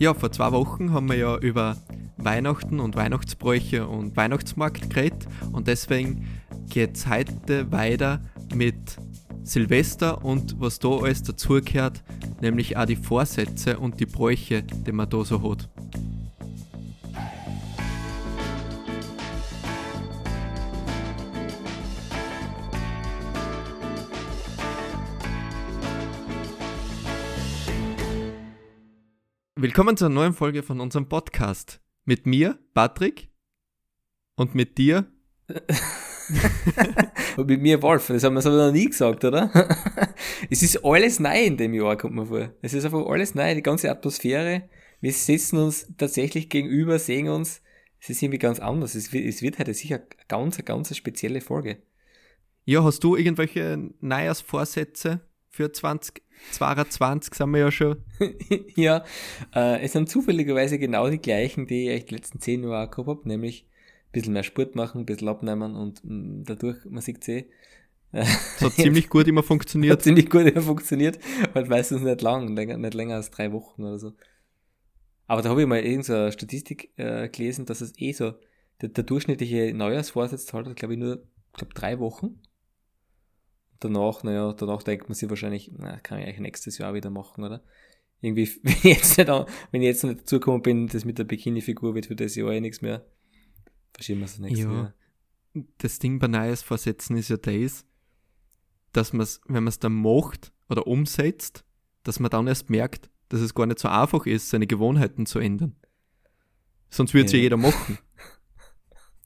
Ja, vor zwei Wochen haben wir ja über Weihnachten und Weihnachtsbräuche und Weihnachtsmarkt geredet und deswegen geht es heute weiter mit Silvester und was da alles dazugehört, nämlich auch die Vorsätze und die Bräuche, die man da so hat. Willkommen zur neuen Folge von unserem Podcast. Mit mir, Patrick, und mit dir. und mit mir, Wolf. Das haben wir so noch nie gesagt, oder? es ist alles neu in dem Jahr, kommt mir vor. Es ist einfach alles neu, die ganze Atmosphäre. Wir sitzen uns tatsächlich gegenüber, sehen uns. Es ist irgendwie ganz anders. Es wird, es wird heute sicher eine ganz, ganz spezielle Folge. Ja, hast du irgendwelche Neujahrsvorsätze für 20, 22 sind wir ja schon. ja, äh, es sind zufälligerweise genau die gleichen, die ich die letzten 10 Jahre auch gehabt habe, nämlich ein bisschen mehr Sport machen, ein bisschen abnehmen und mh, mm, dadurch, man sieht eh. Das hat ziemlich gut immer funktioniert. Hat ziemlich gut immer funktioniert, halt meistens nicht lang, nicht länger als drei Wochen oder so. Aber da habe ich mal irgendeine Statistik äh, gelesen, dass es eh so, der, der durchschnittliche Neujahrsvorsatz halt, glaube ich, nur, glaube drei Wochen danach, naja, danach denkt man sich wahrscheinlich, na, kann ich eigentlich nächstes Jahr wieder machen, oder? Irgendwie, wenn ich jetzt nicht, wenn ich jetzt nicht dazugekommen bin, das mit der Bikini-Figur wird für das Jahr eh nichts mehr. Verschieben wir es nächstes ja. Jahr. Das Ding bei Neues Vorsätzen ist ja das, dass man es, wenn man es dann macht oder umsetzt, dass man dann erst merkt, dass es gar nicht so einfach ist, seine Gewohnheiten zu ändern. Sonst würde es ja. ja jeder machen.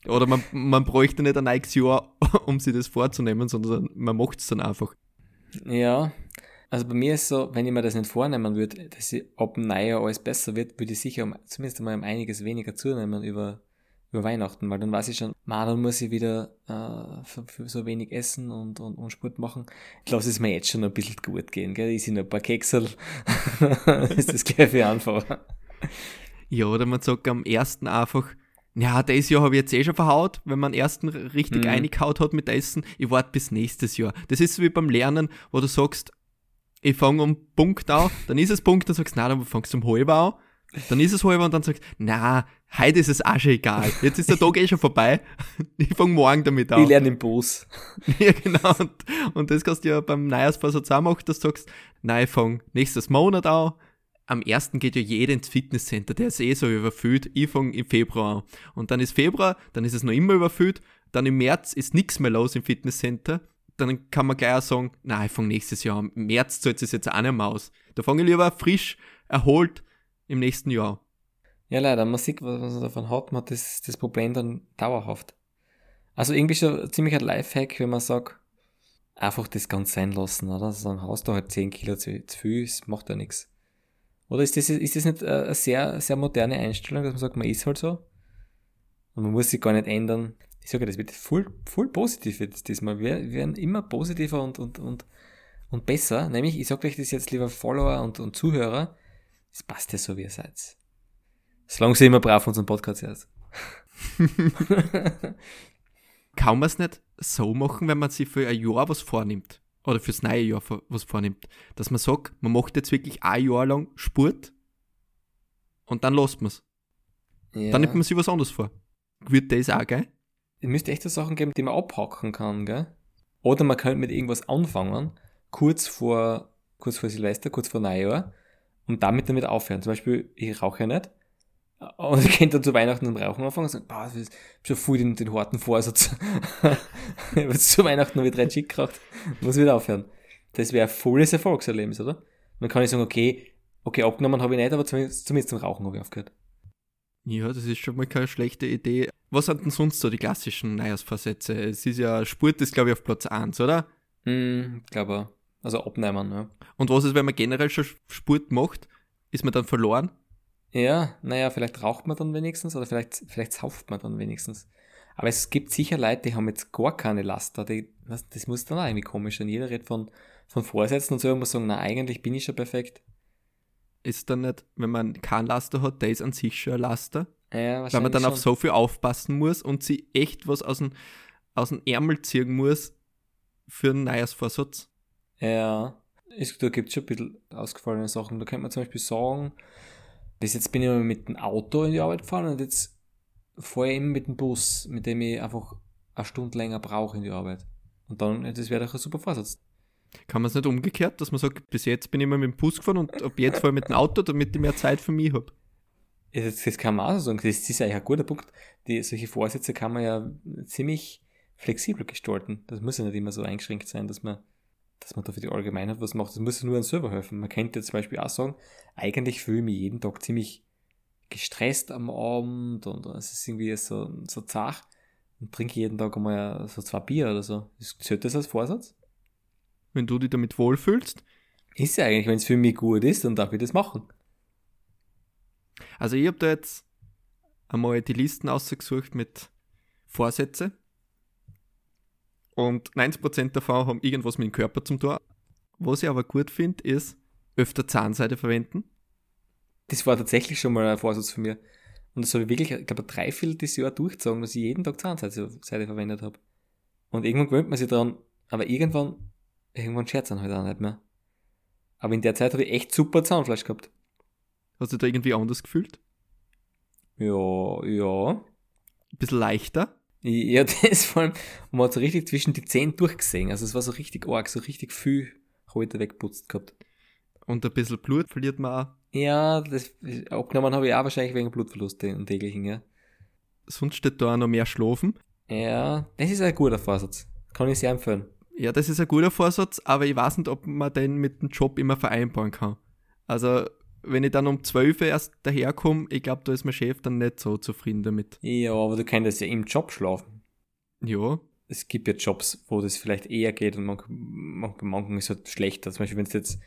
Oder man, man bräuchte nicht ein neues Jahr, um sich das vorzunehmen, sondern man macht es dann einfach. Ja, also bei mir ist so, wenn ich mir das nicht vornehmen würde, dass ich ab dem Neujahr alles besser wird, würde ich sicher um, zumindest einmal um einiges weniger zunehmen über, über Weihnachten, weil dann weiß ich schon, man, dann muss ich wieder äh, für, für, so wenig essen und, und, und Sport machen. Ich lasse es mir jetzt schon ein bisschen gut gehen, gell? Ich sehe noch ein paar Keksel, ist das gleich viel einfacher. Ja, oder man sagt am ersten einfach, ja, das Jahr habe ich jetzt eh schon verhaut, wenn man ersten richtig mhm. eingehaut hat mit Essen. Ich warte bis nächstes Jahr. Das ist so wie beim Lernen, wo du sagst, ich fange um Punkt an, dann ist es Punkt, dann sagst du, na, dann fangst du um halb an. Dann ist es halb und dann sagst du, na, heute ist es auch schon egal. Jetzt ist der Tag eh schon vorbei. Ich fange morgen damit an. Ich lerne im Bus. ja, genau. Und, und das kannst du ja beim Neujahrsvorsatz auch machen, dass du sagst, nein, ich fange nächstes Monat an am ersten geht ja jeder ins Fitnesscenter, der ist eh so überfüllt. Ich fange im Februar an. Und dann ist Februar, dann ist es noch immer überfüllt. Dann im März ist nichts mehr los im Fitnesscenter. Dann kann man gleich auch sagen, nein, ich fange nächstes Jahr an. Im März zahlt es jetzt auch nicht mehr aus. Da fange ich lieber frisch, erholt im nächsten Jahr. Ja, leider, man sieht, was man davon hat, man hat das, das Problem dann dauerhaft. Also irgendwie schon ziemlich ein Lifehack, wenn man sagt, einfach das ganz sein lassen, oder? Sagen, hast du halt 10 Kilo zu, zu viel, es macht ja nichts. Oder ist das, ist das nicht äh, eine sehr, sehr moderne Einstellung, dass man sagt, man ist halt so? Und man muss sich gar nicht ändern. Ich sage, das wird voll, voll positiv jetzt diesmal. Wir werden immer positiver und, und, und, und besser. Nämlich, ich sage euch das jetzt, lieber Follower und, und Zuhörer, es passt ja so, wie ihr seid. Solange ihr immer brav unseren Podcast hört. Kann man es nicht so machen, wenn man sich für ein Jahr was vornimmt? Oder fürs neue Jahr was vornimmt, dass man sagt, man macht jetzt wirklich ein Jahr lang Sport und dann lässt man es. Ja. Dann nimmt man sich was anderes vor. Wird das auch, gell? Es müsste echt so Sachen geben, die man abhaken kann, gell? Oder man könnte mit irgendwas anfangen, kurz vor, kurz vor Silvester, kurz vor Neujahr, und damit damit aufhören. Zum Beispiel, ich rauche ja nicht, und ich könnte dann zu Weihnachten und Rauchen anfangen und sagen, boah, ich hab schon voll den, den harten Vorsatz. ich habe zu Weihnachten noch wieder drei Chick geraucht. Muss wieder aufhören. Das wäre ein volles Erfolgserlebnis, oder? dann kann ich sagen, okay, okay, abgenommen habe ich nicht, aber zumindest, zumindest zum Rauchen habe ich aufgehört. Ja, das ist schon mal keine schlechte Idee. Was sind denn sonst so die klassischen Neujahrsvorsätze? Es ist ja, Sport ist glaube ich auf Platz 1, oder? Hm, glaube Also abnehmen, ja. Und was ist, wenn man generell schon Sport macht? Ist man dann verloren? Ja, naja, vielleicht raucht man dann wenigstens oder vielleicht, vielleicht sauft man dann wenigstens. Aber es gibt sicher Leute, die haben jetzt gar keine Laster. Die, das, das muss dann auch irgendwie komisch sein. Jeder redet von, von Vorsätzen und so muss sagen, na, eigentlich bin ich schon perfekt. Ist dann nicht, wenn man kein Laster hat, der ist an sich schon ein Laster? Ja, Weil man dann schon. auf so viel aufpassen muss und sie echt was aus dem, aus dem Ärmel ziehen muss für einen Neujahrsvorsatz. Ja, es, da gibt es schon ein bisschen ausgefallene Sachen. Da könnte man zum Beispiel sagen, Bis jetzt bin ich immer mit dem Auto in die Arbeit gefahren und jetzt fahre ich immer mit dem Bus, mit dem ich einfach eine Stunde länger brauche in die Arbeit. Und dann, das wäre doch ein super Vorsatz. Kann man es nicht umgekehrt, dass man sagt, bis jetzt bin ich immer mit dem Bus gefahren und ab jetzt fahre ich mit dem Auto, damit ich mehr Zeit für mich habe? Das, das kann man auch so sagen. Das ist eigentlich ein guter Punkt. Die, solche Vorsätze kann man ja ziemlich flexibel gestalten. Das muss ja nicht immer so eingeschränkt sein, dass man, dass man da für die Allgemeinheit was macht. Das muss ja nur an selber helfen. Man könnte zum Beispiel auch sagen, eigentlich fühle ich mich jeden Tag ziemlich gestresst am Abend und es ist irgendwie so, so zart und trinke jeden Tag einmal so zwei Bier oder so. Zählt das als Vorsatz? Wenn du dich damit wohlfühlst? Ist ja eigentlich, wenn es für mich gut ist, dann darf ich das machen. Also ich habe da jetzt einmal die Listen ausgesucht mit Vorsätze. Und 90% davon haben irgendwas mit dem Körper zum tun. Was ich aber gut finde, ist öfter Zahnseide verwenden. Das war tatsächlich schon mal ein Vorsatz von mir. Und das habe ich wirklich, ich glaube, drei Viertel des Jahr durchgezogen, dass ich jeden Tag Zahnseide verwendet habe. Und irgendwann gewöhnt man sich daran, aber irgendwann, irgendwann scherzen halt auch nicht mehr. Aber in der Zeit habe ich echt super Zahnfleisch gehabt. Hast du da irgendwie anders gefühlt? Ja, ja. Ein bisschen leichter? Ja, das vor allem, man hat so richtig zwischen die Zähne durchgesehen. Also es war so richtig arg, so richtig viel heute weggeputzt gehabt. Und ein bisschen Blut verliert man auch. Ja, das abgenommen habe ich auch wahrscheinlich wegen Blutverlust und täglichen, ja. Sonst steht da auch noch mehr schlafen. Ja, das ist ein guter Vorsatz. Kann ich sehr empfehlen. Ja, das ist ein guter Vorsatz, aber ich weiß nicht, ob man den mit dem Job immer vereinbaren kann. Also, wenn ich dann um 12 Uhr erst daherkomme, ich glaube, da ist mein Chef dann nicht so zufrieden damit. Ja, aber du kannst ja im Job schlafen. Ja. Es gibt ja Jobs, wo das vielleicht eher geht und manchmal man, man ist es halt schlechter. Zum Beispiel, wenn du jetzt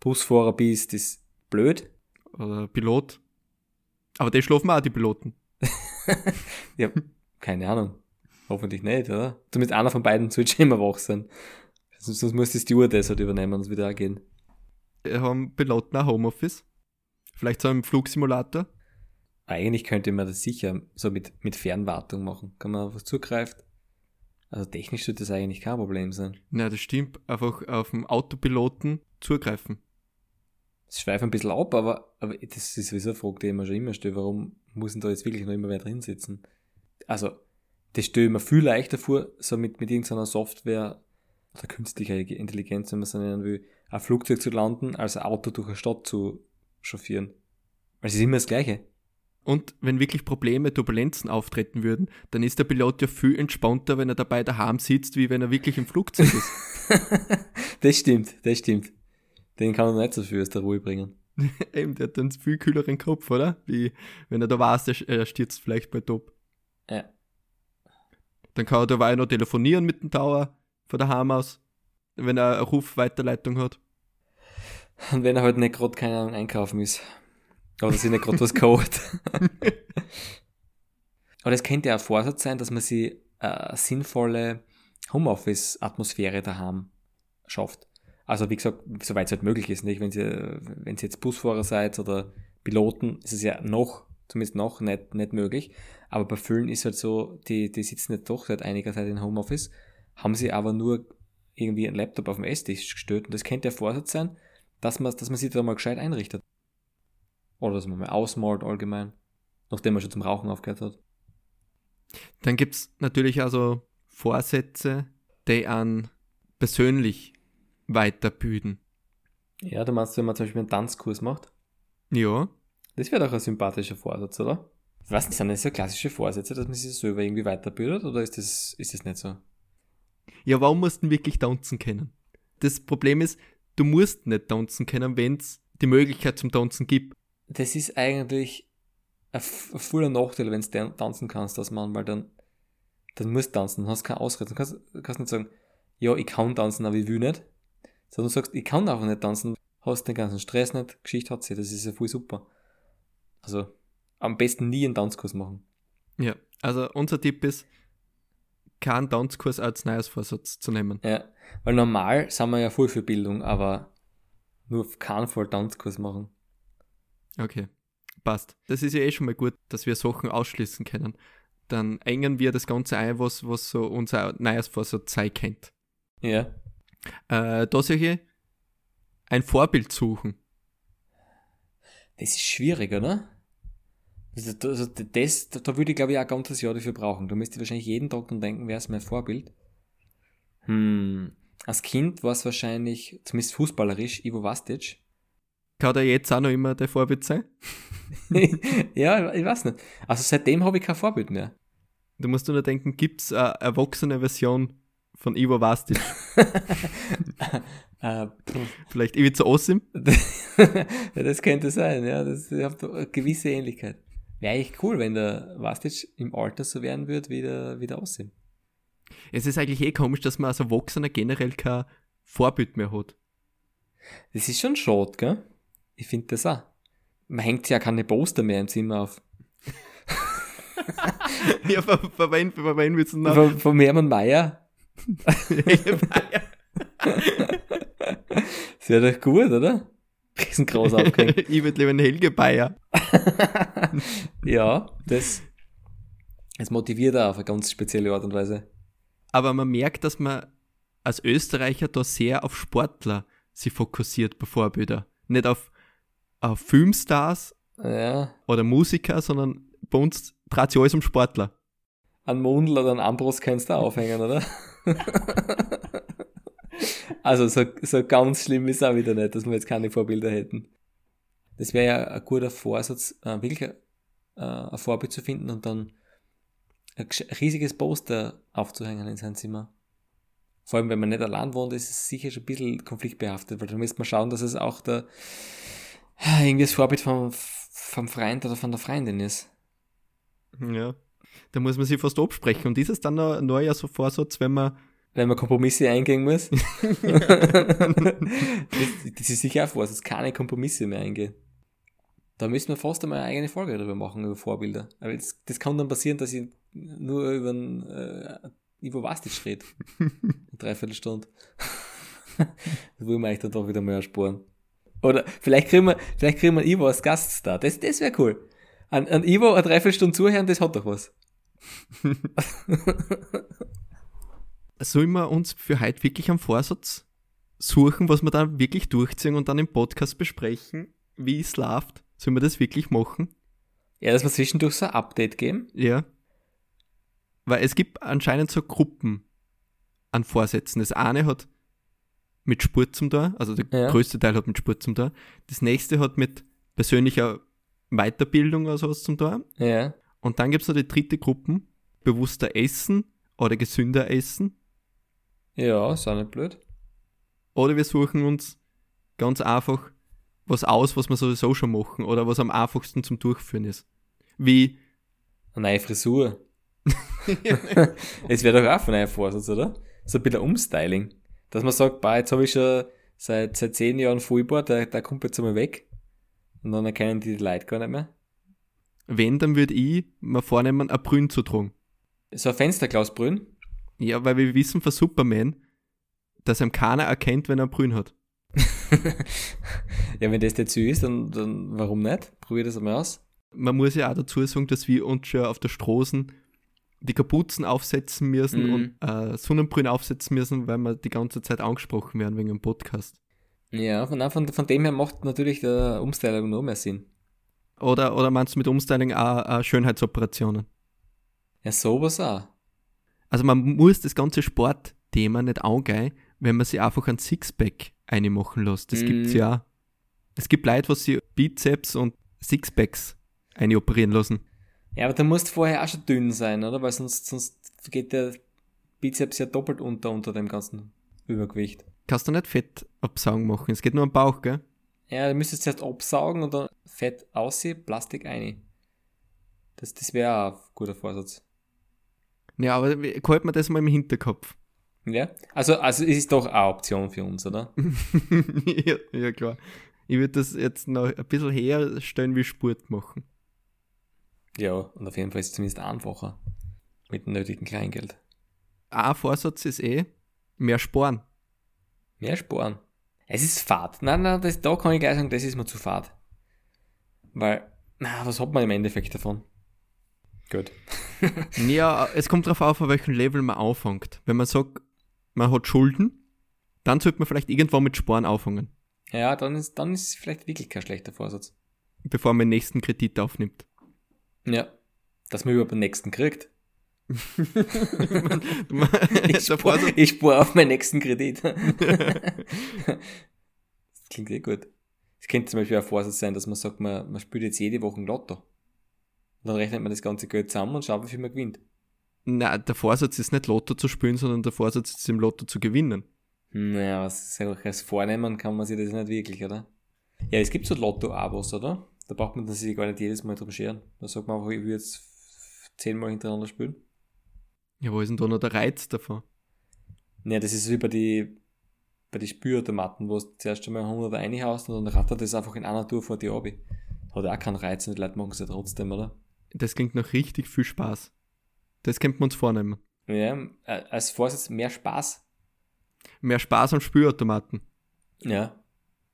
Busfahrer bist, ist blöd. Oder Pilot. Aber die schlafen auch, die Piloten. ja, keine Ahnung. Hoffentlich nicht, oder? Zumindest einer von beiden sollte immer wach sein. Sonst, muss die Stewardess halt übernehmen und es wieder gehen. Haben Piloten auch Homeoffice? Vielleicht so im Flugsimulator? Eigentlich könnte man das sicher so mit, mit Fernwartung machen. Kann man auf was zugreift. Also technisch sollte das eigentlich kein Problem sein. Na, das stimmt. Einfach auf dem Autopiloten zugreifen. Das schweift ein bisschen ab, aber, aber das ist sowieso eine Frage, die ich mir schon immer stelle. Warum muss denn da jetzt wirklich noch immer wer drin sitzen? Also, das stelle ich mir viel leichter vor, so mit, mit irgendeiner Software oder künstlicher Intelligenz, wenn man es nennen will, ein Flugzeug zu landen, als ein Auto durch eine Stadt zu chauffieren. Weil es ist immer das Gleiche. Und wenn wirklich Probleme, Turbulenzen auftreten würden, dann ist der Pilot ja viel entspannter, wenn er dabei daheim sitzt, wie wenn er wirklich im Flugzeug ist. das stimmt, das stimmt. Den kann er nicht so viel aus der Ruhe bringen. Eben, der hat einen viel kühleren Kopf, oder? Wie wenn er da weiß, er stürzt vielleicht bei Top. Ja. Dann kann er dabei noch telefonieren mit dem Tower von daheim aus, wenn er eine Rufweiterleitung hat. Und wenn er halt nicht gerade keine Ahnung einkaufen ist. Oder sich nicht gerade was kauft. Aber das könnte ja ein Vorsatz sein, dass man sich eine sinnvolle Homeoffice-Atmosphäre daheim schafft. Also wie gesagt, soweit es halt möglich ist, nicht? Wenn ihr, wenn ihr jetzt Busfahrer seid oder Piloten, ist es ja noch, zumindest noch nicht, nicht möglich. Aber bei vielen ist halt so, die, die sitzen jetzt doch seit einiger Zeit in Homeoffice, haben sie aber nur irgendwie einen Laptop auf dem Esstisch gestellt. Und das könnte der Vorsatz sein, dass man, dass man sich da mal gescheit einrichtet. Oder dass man mal ausmalt allgemein, nachdem man schon zum Rauchen aufgehört hat. Dann gibt es natürlich also Vorsätze, die an persönlich weiterbilden. Ja, du meinst, wenn man zum Beispiel einen Tanzkurs macht? Ja. Das wäre doch ein sympathischer Vorsatz, oder? Ich weiß nicht, sind das so klassische Vorsätze, dass man sich selber irgendwie weiterbildet oder ist das, ist das nicht so? Ja, warum musst du wirklich tanzen können? Das Problem ist, du musst nicht tanzen können, wenn es die Möglichkeit zum Tanzen gibt. Das ist eigentlich ein, voller Nachteil, wenn du tanzen kannst, dass man mal dann, dann musst tanzen, dann hast du keine Ausrede. Du kannst, kannst nicht sagen, ja, ich kann tanzen, aber ich will nicht. Sondern du sagst, ich kann einfach nicht tanzen, hast den ganzen Stress nicht, Geschichte hat sie, das ist ja voll super. Also, am besten nie einen Tanzkurs machen. Ja, also unser Tipp ist, keinen Tanzkurs als Neujahrsvorsatz zu nehmen. Ja, weil normal sind wir ja voll für Bildung, aber nur auf keinen Fall Tanzkurs machen. Okay, passt. Das ist ja eh schon mal gut, dass wir Sachen ausschließen können. Dann engen wir das Ganze ein, was, was so unser Neujahrsvorsatz sein kennt. Ja. Äh, da ich ein Vorbild suchen. Das ist schwierig, oder? Also, also das, da würde ich glaube ich auch ein ganzes Jahr dafür brauchen. Da müsste ich wahrscheinlich jeden Tag dann denken, wer ist mein Vorbild? Hm, als Kind war es wahrscheinlich, zumindest fußballerisch, Ivo Vastic. Kann der jetzt auch noch immer der Vorbild sein? ja, ich weiß nicht. Also seitdem habe ich kein Vorbild mehr. Du musst nur denken, gibt es eine erwachsene Version von Ivo Vastic? uh, Vielleicht Ivica Osim? ja, das könnte sein, ja. Das hat eine gewisse Ähnlichkeit. Wäre eigentlich cool, wenn der Vastic im Alter so werden würde wie der, wie der Osim. Es ist eigentlich eh komisch, dass man als Erwachsener generell kein Vorbild mehr hat. Das ist schon schade, gell? Ich finde das auch. Man hängt ja keine Poster mehr im Zimmer auf. ja, von, von, wen, von wen willst du noch? Von, von Hermann Mayer. Mayer. das wäre doch gut, oder? Riesengroß aufgehängt. ich würde lieber einen Helge Bayer. ja, das, das motiviert auch auf eine ganz spezielle Art und Weise. Aber man merkt, dass man als Österreicher da sehr auf Sportler sich fokussiert bei Vorbildern. Nicht auf, auf Filmstars ja. oder Musiker, sondern bei uns dreht sich alles um Sportler. Ein Mundl oder ein Ambros kannst du aufhängen, oder? also so, so ganz schlimm ist auch wieder nicht, dass wir jetzt keine Vorbilder hätten. Das wäre ja ein guter Vorsatz, äh, wirklich äh, ein Vorbild zu finden und dann ein riesiges Poster aufzuhängen in sein Zimmer. Vor allem, wenn man nicht allein wohnt, ist es sicher schon ein bisschen konfliktbehaftet, weil da müsste man schauen, dass es auch der, irgendwie das Vorbild vom, vom Freund oder von der Freundin ist. Ja. Da muss man sich fast absprechen. Und ist es dann ein neuer Vorsatz, wenn man. Wenn man Kompromisse eingehen muss? das, das, ist sicher ein Vorsatz, keine Kompromisse mehr eingehen. Da müssen wir fast einmal eine eigene Folge darüber machen, über Vorbilder. Aber das, das kann dann passieren, dass ich nur über einen äh, Ivo Vastic rede. Eine Dreiviertelstunde. das wollen wir eigentlich dann doch wieder mal ersparen. Oder vielleicht kriegen wir, vielleicht kriegen wir Ivo als Gaststar. Das, das wäre cool. An, an Ivo eine Dreiviertelstunde zuhören, das hat doch was. Sollen wir uns für heute wirklich am Vorsatz suchen, was wir da wirklich durchziehen und dann im Podcast besprechen, wie es läuft? Sollen wir das wirklich machen? Ja, dass wir zwischendurch so ein Update geben? Ja. Weil es gibt anscheinend so Gruppen an Vorsätzen. Das eine hat mit Sport zum da, also der ja. größte Teil hat mit Sport zum da. Das nächste hat mit persönlicher Weiterbildung oder sowas zum da. Ja. Und dann gibt es noch die dritte Gruppe, bewusster essen oder gesünder essen. Ja, ist auch nicht blöd. Oder wir suchen uns ganz einfach was aus, was wir sowieso schon machen oder was am einfachsten zum Durchführen ist. Wie eine neue Frisur. Es wäre doch auch ein neuer Vorsatz, oder? So ein bisschen Umstyling. Dass man sagt, bah, jetzt habe ich schon seit, seit zehn Jahren Vollbart, der, der kommt jetzt einmal weg. Und dann erkennen die, die Leute gar nicht mehr. Wenn, dann würde ich mir vornehmen, ein Brünn zu tragen. So ein Fensterglasbrünn? Ja, weil wir wissen von Superman, dass ihm keiner erkennt, wenn er Brünn hat. ja, wenn das dazu ist, dann, dann warum nicht? Probier das einmal aus. Man muss ja auch dazu sagen, dass wir uns schon auf der Straße die Kapuzen aufsetzen müssen mm. und äh, Sonnenbrille aufsetzen müssen, weil wir die ganze Zeit angesprochen werden wegen dem Podcast. Ja, von, von, von dem her macht natürlich der Umstyling noch mehr Sinn. Oder, oder meinst du mit Umstyling auch, auch Schönheitsoperationen? Ja, sowas auch. Also man muss das ganze Sportthema nicht angehen, wenn man sich einfach ein Sixpack einmachen lässt. Das mm. gibt's mhm. ja. Es gibt Leute, was sie Bizeps und Sixpacks einoperieren lassen. Ja, aber da musst du vorher auch schon dünn sein, oder? Weil sonst, sonst geht der Bizeps ja doppelt unter unter dem ganzen Übergewicht. Kannst du nicht Fettabsaugen machen? Es geht nur am Bauch, gell? Ja, du müsstest zuerst absaugen und dann Fett aussehen, Plastik ein. Das, das wäre auch ein guter Vorsatz. Ja, aber halt man das mal im Hinterkopf. Ja, also, also es ist doch eine Option für uns, oder? ja, ja, klar. Ich würde das jetzt noch ein bisschen herstellen wie Sport machen. Ja, und auf jeden Fall ist es zumindest einfacher. Mit dem nötigen Kleingeld. Ein Vorsatz ist eh, mehr sparen. Mehr sparen. Es ist Fahrt. Nein, nein, das, da kann ich gleich sagen, das ist mir zu Fahrt. Weil, na, was hat man im Endeffekt davon? Gut. ja, es kommt darauf auf, auf welchem Level man anfängt. Wenn man sagt, man hat Schulden, dann sollte man vielleicht irgendwann mit Sparen anfangen. Ja, dann ist, dann ist es vielleicht wirklich kein schlechter Vorsatz. bevor man den nächsten Kredit aufnimmt. Ja. Dass man überhaupt den nächsten kriegt. ich, spare, ich spare auf meinen nächsten Kredit. das klingt eh gut. Es könnte zum Beispiel ein Vorsatz sein, dass man sagt, man, man spielt jetzt jede Woche ein Lotto. Und dann rechnet man das ganze Geld zusammen und schaut, wie viel man gewinnt. Na, der Vorsatz ist nicht Lotto zu spielen, sondern der Vorsatz ist im Lotto zu gewinnen. Naja, was ist eigentlich als Vornehmen kann man sich das nicht wirklich, oder? Ja, es gibt so Lotto-Abos, oder? Da braucht man sich gar nicht jedes Mal drum scheren. Da sagt man einfach, ich will jetzt zehnmal hintereinander spielen. Ja, wo ist denn da noch der Reiz davon? Ja, das ist wie bei die, bei die Spürautomaten, wo du zuerst einmal 100 reinhaust und dann rattert das einfach in einer Tour vor dir ab. Hat auch keinen Reiz und die Leute machen es ja trotzdem, oder? Das klingt nach richtig viel Spaß. Das könnten wir uns vornehmen. Ja, äh, als Vorsatz mehr Spaß. Mehr Spaß am Spielautomaten. Ja.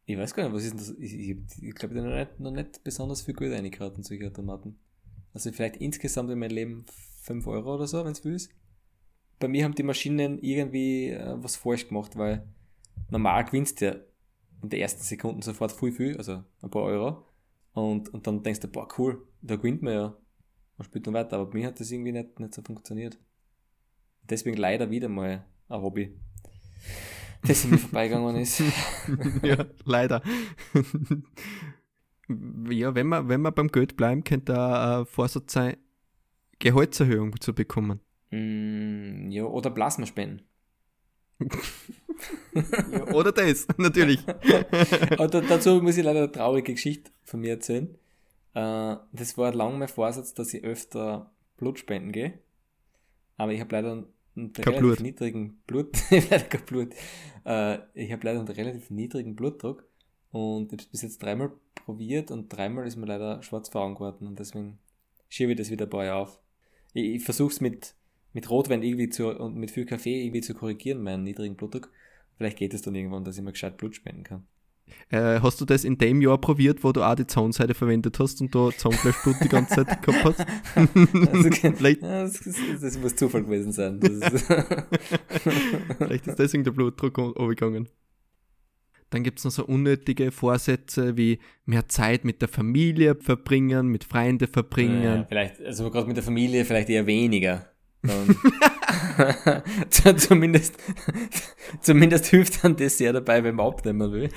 Ich weiß gar nicht, was ist denn das? Ich, ich, ich glaube, ich habe noch nicht, noch nicht besonders viel Geld reingehauen in solche Automaten. Also vielleicht insgesamt in meinem Leben 5 Euro oder so, wenn es willst. Bei mir haben die Maschinen irgendwie äh, was falsch gemacht, weil normal gewinnst du ja in der ersten Sekunde sofort viel, viel, also ein paar Euro. Und, und dann denkst du, boah, cool, da gewinnt man ja. Man spielt dann weiter, aber bei mir hat das irgendwie nicht, nicht so funktioniert. Deswegen leider wieder mal ein Hobby, das in mir vorbeigegangen ist. ja, leider. ja, wenn wir, wenn wir beim Geld bleiben, könnte auch ein Vorsatz sein, Gehaltserhöhung zu bekommen. Mm, ja, oder Plasmaspenden. Ja, oder das, natürlich. Aber da, dazu muss ich leider eine traurige Geschichte von mir erzählen. Äh, das war lang mein Vorsatz, dass ich öfter Blut spenden gehe. Aber ich habe leider einen, Kein relativ Blut. niedrigen Blut. ich hab leider Blut. Äh, ich habe leider einen relativ niedrigen Blutdruck. Und ich habe es bis jetzt dreimal probiert und dreimal ist mir leider schwarz vor Augen geworden und deswegen schiebe ich das wieder ein paar Jahre auf. Ich, ich versuche es mit, mit Rotwein irgendwie zu, und mit viel Kaffee irgendwie zu korrigieren, meinen niedrigen Blutdruck. Vielleicht geht es dann irgendwann, dass ich mal gescheit Blut spenden kann. Äh, hast du das in dem Jahr probiert, wo du auch die Zaunseide verwendet hast und da Zaunfleischblut die ganze Zeit gehabt hast? Also, vielleicht, das, das, muss Zufall gewesen sein. Ist, vielleicht ist deswegen der Blutdruck runtergegangen. Dann gibt es noch so unnötige Vorsätze wie mehr Zeit mit der Familie verbringen, mit Freunden verbringen. ja, vielleicht, also gerade mit der Familie vielleicht eher weniger. Ähm, zu- zumindest, zumindest hilft dann das sehr dabei, wenn man abnehmen will.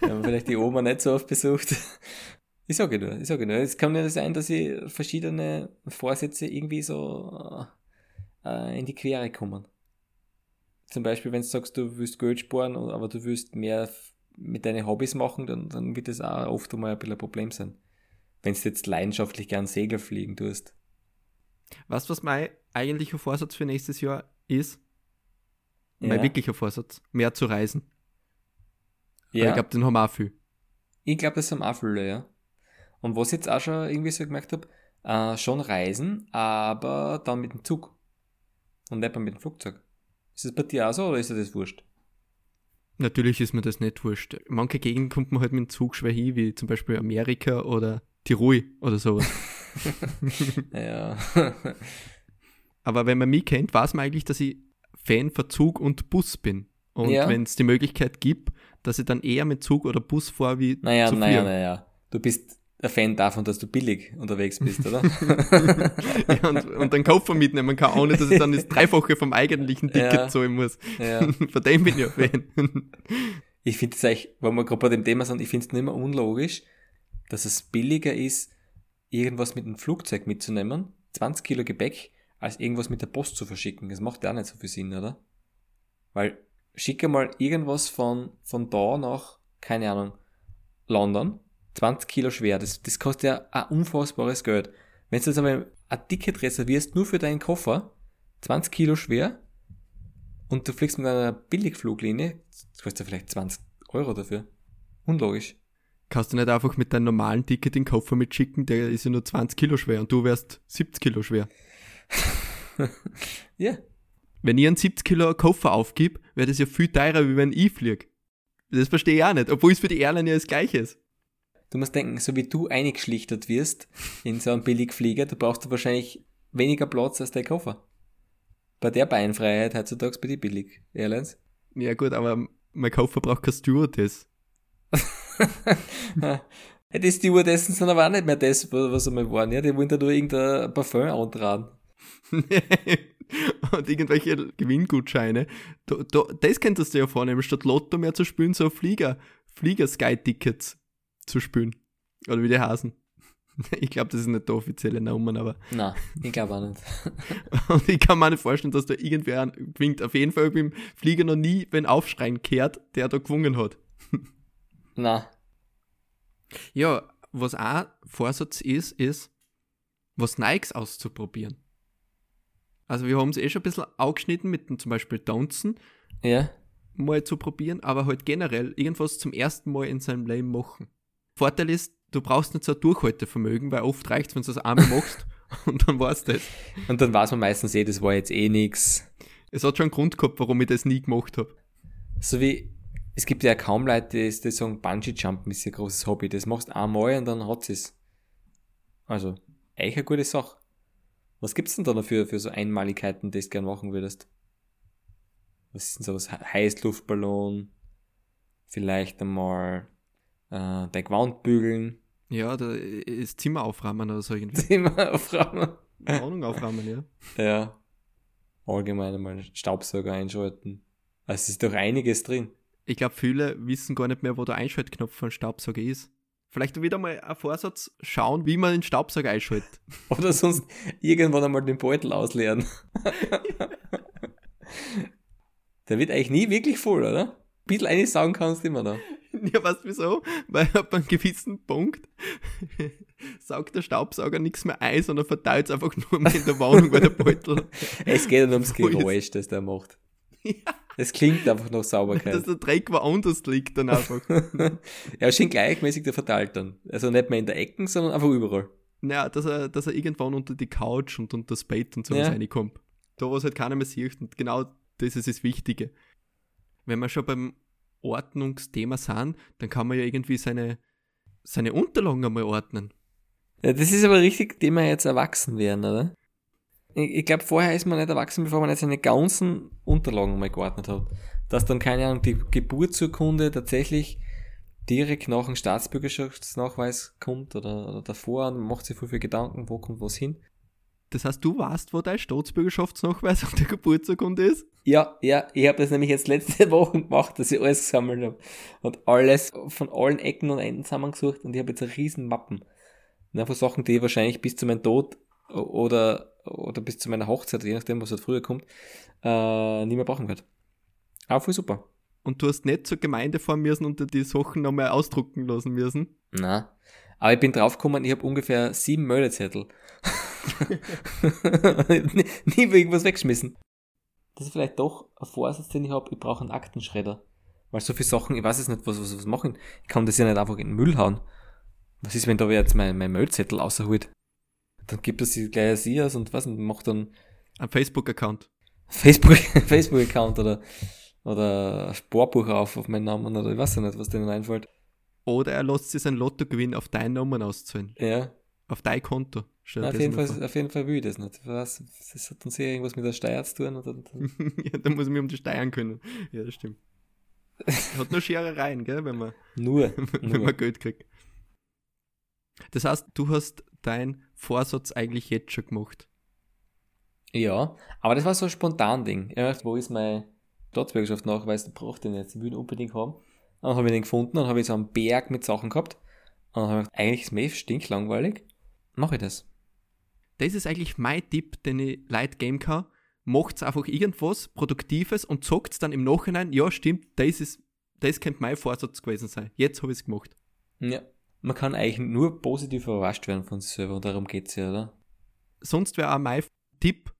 Wenn man vielleicht die Oma nicht so oft besucht. Ich sage nur, ich sage nur. Es kann ja sein, dass ich verschiedene Vorsätze irgendwie so äh, in die Quere kommen. Zum Beispiel, wenn du sagst, du willst Geld sparen, aber du willst mehr mit deinen Hobbys machen, dann, dann wird das auch oft einmal ein bisschen ein Problem sein. Wenn du jetzt leidenschaftlich gern Segel fliegen tust. Weißt du, was mein eigentlicher Vorsatz für nächstes Jahr ist? Mein Ja. wirklicher Vorsatz, mehr zu reisen. Weil Ja, ich glaube, den haben wir auch viel. ich glaube, das haben auch viele, ja. Und was ich jetzt auch schon irgendwie so gemerkt habe, äh, schon reisen, aber dann mit dem Zug. Und nicht mehr mit dem Flugzeug. Ist das bei dir auch so oder ist dir das wurscht? Natürlich ist mir das nicht wurscht. Manche Gegenden kommt man halt mit dem Zug schwer hin, wie zum Beispiel Amerika oder Tirol oder sowas. Ja. Aber wenn man mich kennt, weiß man eigentlich, dass ich Fan von Zug und Bus bin. Und Ja. wenn es die Möglichkeit gibt, dass ich dann eher mit Zug oder Bus fahre, wie naja, zu naja, fliegen. naja. Du bist ein Fan davon, dass du billig unterwegs bist, oder? Ja, und, und dann Koffer mitnehmen kann, ohne dass ich dann das Dreifache vom eigentlichen Ticket Ja. zahlen muss. ja. Von dem bin ich ein Fan. Ich finde es eigentlich, weil wir gerade bei dem Thema sind, ich finde es nicht mehr unlogisch, dass es billiger ist, irgendwas mit dem Flugzeug mitzunehmen, 20 Kilo Gepäck, als irgendwas mit der Post zu verschicken. Das macht ja auch nicht so viel Sinn, oder? Weil, schicke mal irgendwas von, von da nach, keine Ahnung, London, 20 Kilo schwer, das, das kostet ja ein unfassbares Geld. Wenn du jetzt aber ein Ticket reservierst, nur für deinen Koffer, 20 Kilo schwer, und du fliegst mit einer Billigfluglinie, das kostet ja vielleicht 20 Euro dafür. Unlogisch. Kannst du nicht einfach mit deinem normalen Ticket den Koffer mitschicken, der ist ja nur 20 Kilo schwer und du wärst 70 Kilo schwer. Ja. Wenn ich einen 70 Kilo Koffer aufgib, wäre das ja viel teurer, wie wenn ich fliege. Das verstehe ich auch nicht, obwohl es für die Airline ja das gleiche ist. Du musst denken, so wie du eingeschlichtert wirst in so einem Billigflieger, du brauchst du wahrscheinlich weniger Platz als dein Koffer. Bei der Beinfreiheit heutzutage bei die Billig Airlines. Ja gut, aber mein Koffer braucht kein Stewardess. Die Stewardessen sind aber auch nicht mehr das, was sie mal waren. Ja, die wollen da nur irgendein Parfum antragen. und irgendwelche Gewinngutscheine. Da, da, das könntest du ja vornehmen, statt Lotto mehr zu spielen, so Flieger, Flieger-Sky-Tickets zu spielen. Oder wie die Hasen. Ich glaube, das ist nicht der offizielle Name, aber. Nein, ich glaube auch nicht. und ich kann mir nicht vorstellen, dass da irgendwer gewinnt. Auf jeden Fall beim Flieger noch nie, wenn Aufschreien kehrt, der da gewungen hat. Na. Ja, was auch Vorsatz ist, ist, was Nikes auszuprobieren. Also wir haben es eh schon ein bisschen aufgeschnitten mit dem zum Beispiel Tanzen. Ja. Mal zu probieren, aber halt generell irgendwas zum ersten Mal in seinem Leben machen. Vorteil ist, du brauchst nicht so ein Durchhaltevermögen, weil oft reicht es, wenn du das einmal machst und dann war es das. Und dann weiß man meistens eh, das war jetzt eh nix. Es hat schon einen Grund gehabt, warum ich das nie gemacht habe. So wie, es gibt ja kaum Leute, die, die sagen, Bungee-Jumpen ist ihr großes Hobby. Das machst du einmal und dann hat es. Also, eigentlich eine gute Sache. Was gibt's denn da dafür für so Einmaligkeiten, die du gerne machen würdest? Was ist denn sowas? Heißluftballon, vielleicht einmal äh, dein Gewand bügeln. Ja, da ist Zimmer aufräumen oder so irgendwie. Zimmer aufräumen. Wohnung aufräumen, ja. Ja. Allgemein einmal Staubsauger einschalten. Also es ist doch einiges drin. Ich glaube, viele wissen gar nicht mehr, wo der Einschaltknopf von Staubsauger ist. Vielleicht wieder mal ein Vorsatz schauen, wie man den Staubsauger einschaltet. Oder sonst irgendwann einmal den Beutel ausleeren. Der wird eigentlich nie wirklich voll, oder? Ein bisschen einsaugen kannst du immer noch. Ja, weißt du wieso? Weil ab einem gewissen Punkt saugt der Staubsauger nichts mehr ein, sondern verteilt es einfach nur mehr in der Wohnung, weil der Beutel. Es geht dann ums Geräusch, das der macht. Ja. Es klingt einfach nach Sauberkeit. Dass der Dreck woanders liegt dann einfach. ja, schön gleichmäßig der verteilt dann. Also nicht mehr in der Ecken, sondern einfach überall. Naja, dass er, dass er irgendwann unter die Couch und unter das Bett und so ja. reinkommt. Da, was halt keiner mehr sieht. Und genau das ist das Wichtige. Wenn wir schon beim Ordnungsthema sind, dann kann man ja irgendwie seine, seine Unterlagen einmal ordnen. Ja, das ist aber richtig, die wir jetzt erwachsen werden, oder? Ich, ich glaube, vorher ist man nicht erwachsen, bevor man jetzt seine ganzen Unterlagen mal geordnet hat. Dass dann, keine Ahnung, die Geburtsurkunde tatsächlich direkt nach dem Staatsbürgerschaftsnachweis kommt oder, oder davor und macht sich viel, viel Gedanken, wo kommt was hin. Das heißt, du weißt, wo dein Staatsbürgerschaftsnachweis auf der Geburtsurkunde ist? Ja, ja, ich habe das nämlich jetzt letzte Woche gemacht, dass ich alles gesammelt habe. Und alles von allen Ecken und Enden zusammengesucht und ich habe jetzt riesen Mappen. Und einfach Sachen, die ich wahrscheinlich bis zu meinem Tod oder, oder bis zu meiner Hochzeit, je nachdem, was halt früher kommt, äh, nie mehr brauchen wird. Auch voll super. Und du hast nicht zur Gemeinde fahren müssen und die Sachen nochmal ausdrucken lassen müssen? Na, aber ich bin draufgekommen, ich habe ungefähr sieben Meldezettel. nie, nie irgendwas weggeschmissen. Das ist vielleicht doch ein Vorsatz, den ich habe, ich brauche einen Aktenschredder. Weil so viele Sachen, ich weiß jetzt nicht, was, was, was machen. Ich kann das ja nicht einfach in den Müll hauen. Was ist, wenn da jetzt mein, mein Müllzettel außerholt? Dann gibt es die gleich SIAs und was und macht dann. Ein Facebook-Account. Facebook, Facebook-Account oder, oder ein Sportbuch auf, auf meinen Namen oder ich weiß ja nicht, was denen einfällt. Oder er lässt sich sein Lottogewinn auf deinen Namen auszahlen. Ja. Auf dein Konto. Na, auf, jeden Fall, auf jeden Fall will ich das nicht. Was, das hat dann sicher irgendwas mit der Steuer zu tun. Oder? ja, da muss ich mich um die Steuern können. Ja, das stimmt. Hat nur Scherereien, gell, wenn man, nur, wenn nur. man Geld kriegt. Das heißt, du hast deinen Vorsatz eigentlich jetzt schon gemacht. Ja, aber das war so ein spontan Ding. Ich dachte, wo ist mein Staatsbürgerschaft nachweis? Ich brauche den jetzt, ich will ihn unbedingt haben. Dann habe ich den gefunden, dann habe ich so einen Berg mit Sachen gehabt. Und dann habe ich gedacht, eigentlich ist mir stinklangweilig. Mache ich das. Das ist eigentlich mein Tipp, den ich Leute geben kann. Macht einfach irgendwas Produktives und sagt dann im Nachhinein, ja, stimmt, das ist, das könnte mein Vorsatz gewesen sein. Jetzt habe ich es gemacht. Ja. Man kann eigentlich nur positiv überrascht werden von sich selber und darum geht es ja, oder? Sonst wäre auch mein Tipp,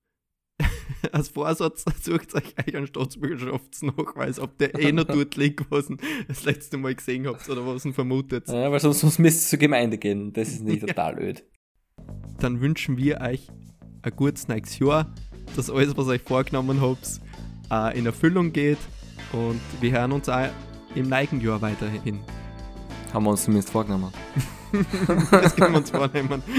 als Vorsatz sucht euch eigentlich einen Staatsbürgerschaftsnachweis, ob der eh noch dort liegt, was ihr das letzte Mal gesehen habt oder was ihr vermutet. Ja, weil sonst, sonst müsst ihr zur Gemeinde gehen. Das ist nicht total öd. Dann wünschen wir euch ein gutes nächstes Jahr, dass alles, was ihr euch vorgenommen habt, äh, in Erfüllung geht und wir hören uns auch im neuen Jahr weiterhin. Haben wir uns zumindest vorgenommen. das können wir uns vornehmen.